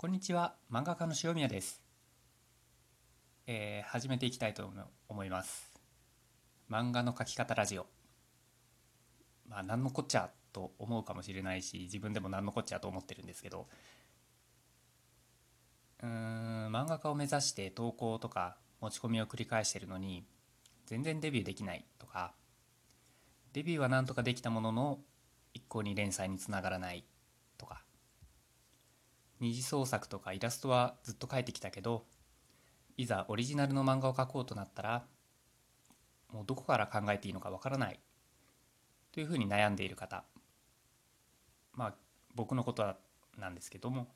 こんにちは、漫画家の塩宮です。えー始めていきたいと思います。漫画の描き方ラジオ。まあ、何のこっちゃと思うかもしれないし、自分でも何のこっちゃと思ってるんですけど、うーん、漫画家を目指して投稿とか持ち込みを繰り返してるのに、全然デビューできないとか、デビューはなんとかできたものの、一向に連載につながらない、二次創作とかイラストはずっと描いてきたけどいざオリジナルの漫画を描こうとなったらもうどこから考えていいのかわからないというふうに悩んでいる方。まあ僕のことなんですけども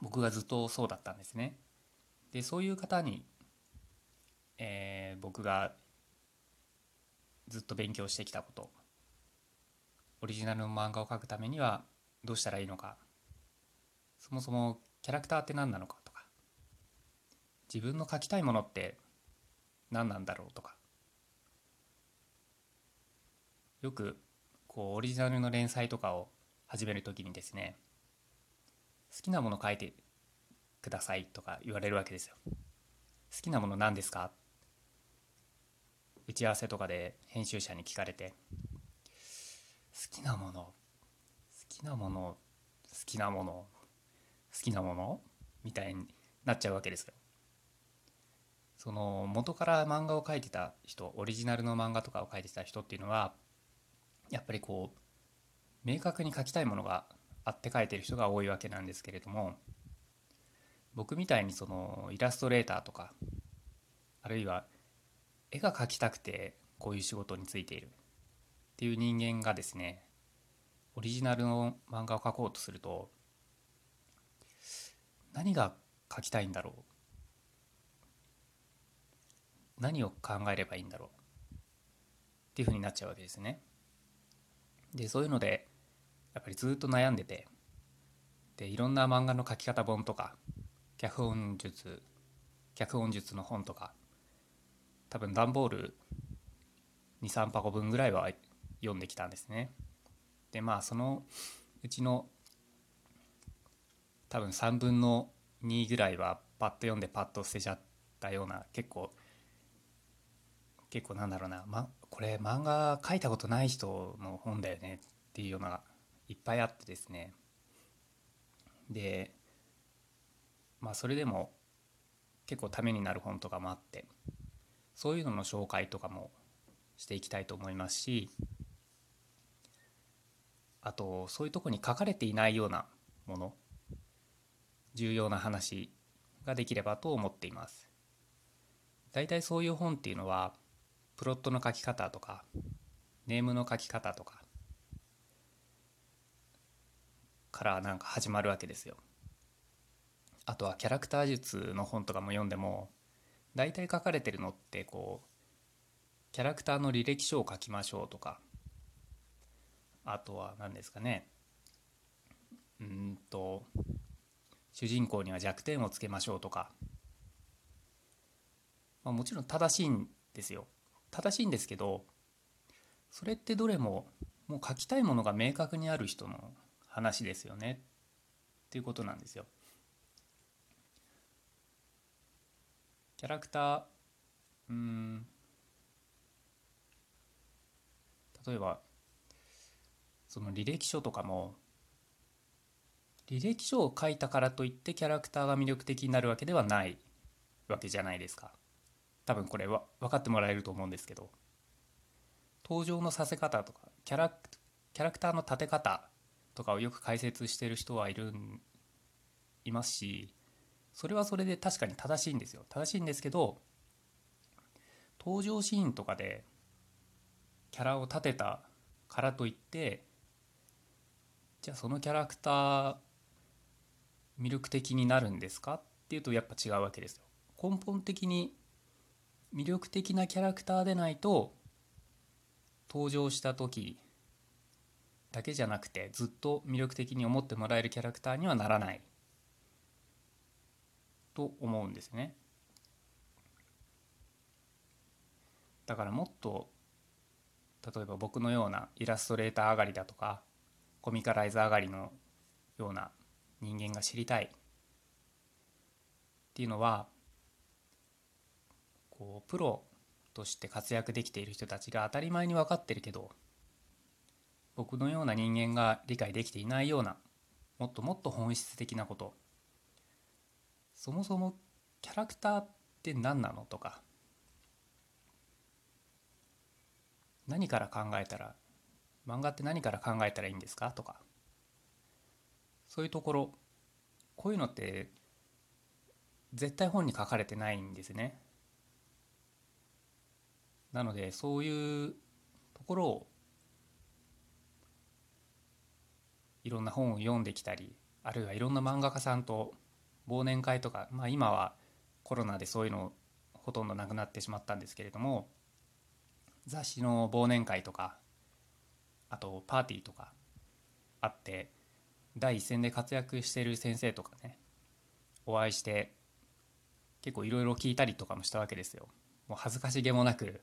僕がずっとそうだったんですね。でそういう方に、えー僕がずっと勉強してきたことオリジナルの漫画を描くためにはどうしたらいいのかそもそもキャラクターって何なのかとか自分の描きたいものって何なんだろうとかよくこうオリジナルの連載とかを始めるときにですね好きなもの書いてくださいとか言われるわけですよ。好きなもの何ですか？打ち合わせとかで編集者に聞かれて好きなもの好きなもの好きなもの好きなもの？みたいになっちゃうわけです。その元から漫画を描いてた人オリジナルの漫画とかを描いてた人っていうのはやっぱりこう明確に描きたいものがあって描いてる人が多いわけなんですけれども僕みたいにそのイラストレーターとかあるいは絵が描きたくてこういう仕事に就いているっていう人間がですねオリジナルの漫画を描こうとすると何が書きたいんだろう？何を考えればいいんだろう？っていうふうになっちゃうわけですね。でそういうのでやっぱりずっと悩んでてでいろんな漫画の書き方本とか脚本術脚本術の本とか多分段ボール23箱分ぐらいは読んできたんですね。でまあそのうちの多分3分の2ぐらいはパッと読んでパッと捨てちゃったような結構結構なんだろうな、ま、これ漫画描いたことない人の本だよねっていうようなのがいっぱいあってですね。でまあそれでも結構ためになる本とかもあってそういうのの紹介とかもしていきたいと思いますしあとそういうとこに書かれていないようなもの重要な話ができればと思っています。大体そういう本っていうのはプロットの書き方とかネームの書き方とかからなんか始まるわけですよ。あとはキャラクター術の本とかも読んでも大体書かれてるのってこうキャラクターの履歴書を書きましょうとかあとは何ですかねうんと主人公には弱点をつけましょうとか、まあ、もちろん正しいんですよ。正しいんですけどそれってどれももう書きたいものが明確にある人の話ですよね。っていうことなんですよ。キャラクターうん例えばその履歴書とかも履歴書を書いたからといってキャラクターが魅力的になるわけではないわけじゃないですか。多分これは分かってもらえると思うんですけど。登場のさせ方とかキャラキャラクターの立て方とかをよく解説してる人はいるんいますしそれはそれで確かに正しいんですよ。正しいんですけど登場シーンとかでキャラを立てたからといってじゃあそのキャラクター魅力的になるんですかっていうとやっぱ違うわけですよ。根本的に魅力的なキャラクターでないと登場した時だけじゃなくてずっと魅力的に思ってもらえるキャラクターにはならないと思うんですね。だからもっと例えば僕のようなイラストレーター上がりだとかコミカライズ上がりのような人間が知りたい。っていうのはこうプロとして活躍できている人たちが当たり前に分かってるけど僕のような人間が理解できていないようなもっともっと本質的なこと。そもそもキャラクターって何なのとか何から考えたら漫画って何から考えたらいいんですかとかそういうところこういうのって絶対本に書かれてないんですね。なのでそういうところをいろんな本を読んできたりあるいはいろんな漫画家さんと忘年会とか、まあ、今はコロナでそういうのほとんどなくなってしまったんですけれども雑誌の忘年会とかあとパーティーとかあって第一線で活躍してる先生とかねお会いして結構いろいろ聞いたりとかもしたわけですよ。もう恥ずかしげもなく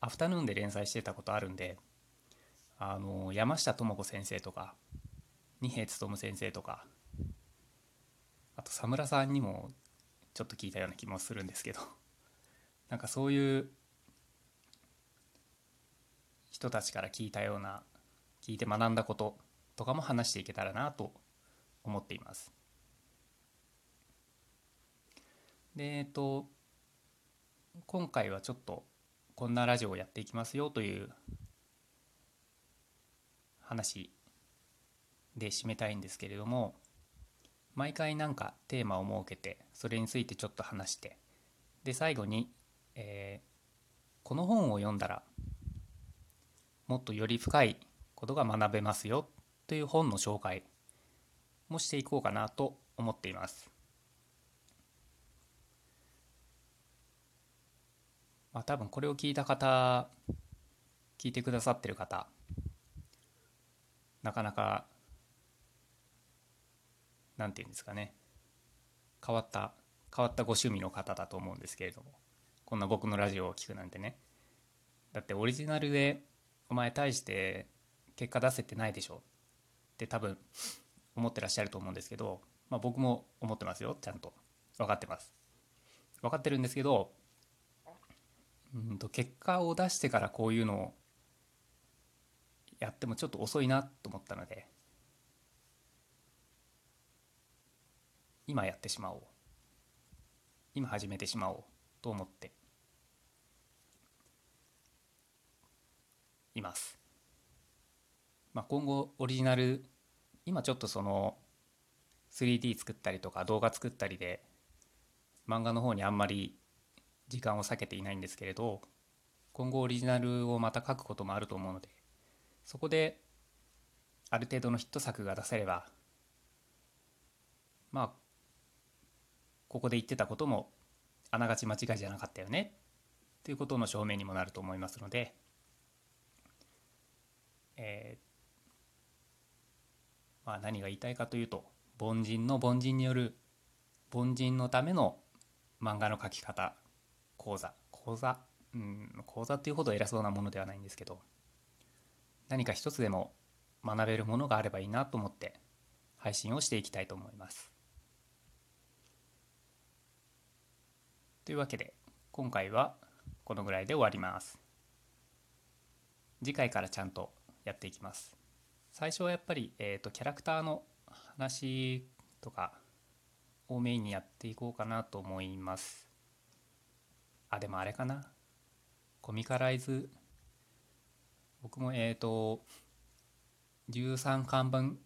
アフタヌーンで連載してたことあるんであの山下智子先生とか二瓶勉先生とかあと佐村さんにもちょっと聞いたような気もするんですけどなんかそういう人たちから聞いたような聞いて学んだこととかも話していけたらなと思っています。でえっと今回はちょっとこんなラジオをやっていきますよという話で締めたいんですけれども毎回なんかテーマを設けてそれについてちょっと話してで最後に、えー、この本を読んだらもっとより深いことが学べますよという本の紹介もしていこうかなと思っています。まあ多分これを聞いた方聞いてくださってる方なかなかなんていうんですかね変わった変わったご趣味の方だと思うんですけれどもこんな僕のラジオを聞くなんてねだってオリジナルでお前大して結果出せてないでしょって多分思ってらっしゃると思うんですけど、まあ、僕も思ってますよちゃんと。分かってます。分かってるんですけどうんと結果を出してからこういうのをやってもちょっと遅いなと思ったので今やってしまおう。今始めてしまおうと思っています。まあ、今後オリジナル今ちょっとその 3D 作ったりとか動画作ったりで漫画の方にあんまり時間を避けていないんですけれど今後オリジナルをまた書くこともあると思うのでそこである程度のヒット作が出せればまあここで言ってたこともあながち間違いじゃなかったよねということの証明にもなると思いますので、えー、まあ、何が言いたいかというと凡人の凡人による凡人のための漫画の描き方講座講座？うん講座っていうほど偉そうなものではないんですけど何か一つでも学べるものがあればいいなと思って配信をしていきたいと思います。というわけで今回はこのぐらいで終わります。次回からちゃんとやっていきます。最初はやっぱり、えーと、キャラクターの話とかをメインにやっていこうかなと思います。あでもあれかな。コミカライズ。僕もえっ、ー、と13巻分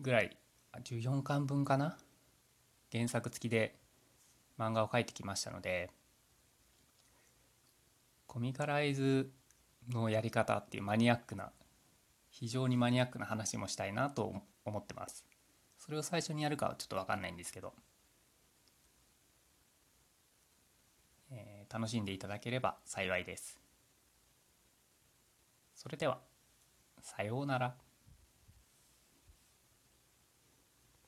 ぐらい14巻分かな。原作付きで漫画を描いてきましたのでコミカライズのやり方っていうマニアックな非常にマニアックな話もしたいなと思ってますそれを最初にやるかはちょっと分かんないんですけど楽しんでいただければ幸いです。それでは、さようなら。